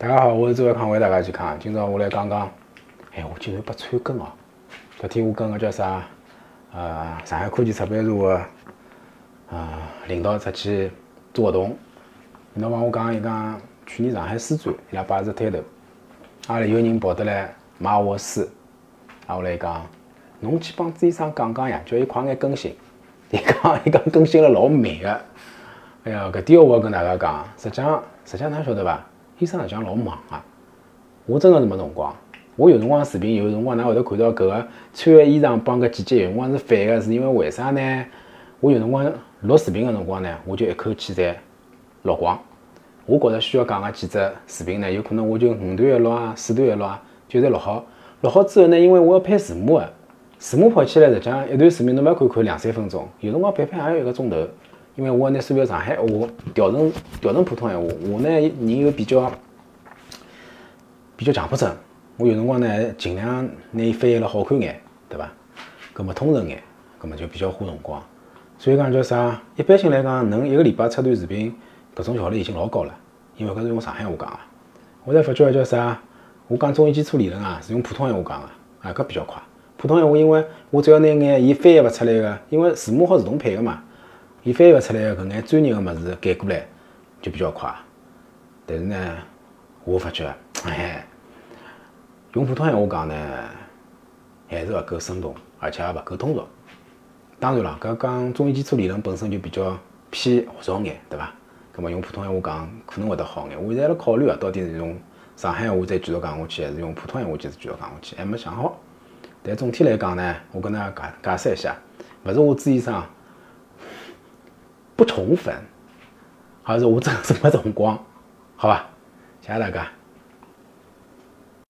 大家好，我是周伟康，为大家健康。今朝我来讲讲，哎，我竟然被催更哦！昨天我跟个叫啥，呃，上海科技出版社个，呃，领导出去做活动，领导帮我讲，伊讲去年上海书展，伊拉摆只摊头，阿拉有人跑得来买我个书，啊，我来讲，侬去帮朱医生讲讲呀，叫伊快眼更新。伊讲，伊讲更新了老慢个。哎呀，搿点我要跟大家讲，实际上，实际上哪晓得伐？医生实际上老忙啊，我真个是没辰光。我有辰光视频，有辰光㑚会得看到搿个穿个衣裳帮搿季节有辰光是反个，是因为为啥呢？我有辰光录视频个辰光呢，我就一口气侪录光。我觉着需要讲个几只视频呢，有可能我就五段一录啊，四段一录啊，就侪录好。录好之后呢，因为我要配字幕个，字幕跑起来实际上一段视频侬覅看看两三分钟，有辰光配配也要一个钟头。因为我拿所有上海话调成调成普通闲话，我呢人又比较比较强迫症，我有辰光呢尽量拿伊翻译了好看眼，对伐？搿么通顺眼，搿么就比较花辰光。所以讲叫啥？一般性来讲，能一个礼拜出段视频，搿种效率已经老高了。因为搿是用上海话讲个。我才发觉叫啥？我讲中医基础理论啊，是用普通闲话讲个，啊搿比较快。普通闲话，因为我只要拿眼伊翻译勿出来个，因为字幕好自动配个嘛。伊翻译勿出来搿眼专业个物事改过来就比较快，但是呢，我发觉，哎，用普通闲话讲呢，还是勿够生动，而且也勿够通俗。当然了，搿讲中医基础理论本身就比较偏学术眼，对伐？葛末用普通闲话讲可能会得好眼。我现在辣考虑啊，到底是用上海话再继续讲下去，还是用普通闲话继续继续讲下去，还没想好。但总体来讲呢，我跟大家解解释一下，勿是我朱医生。不宠粉，还是我真的是没辰光，好吧？谢谢大家。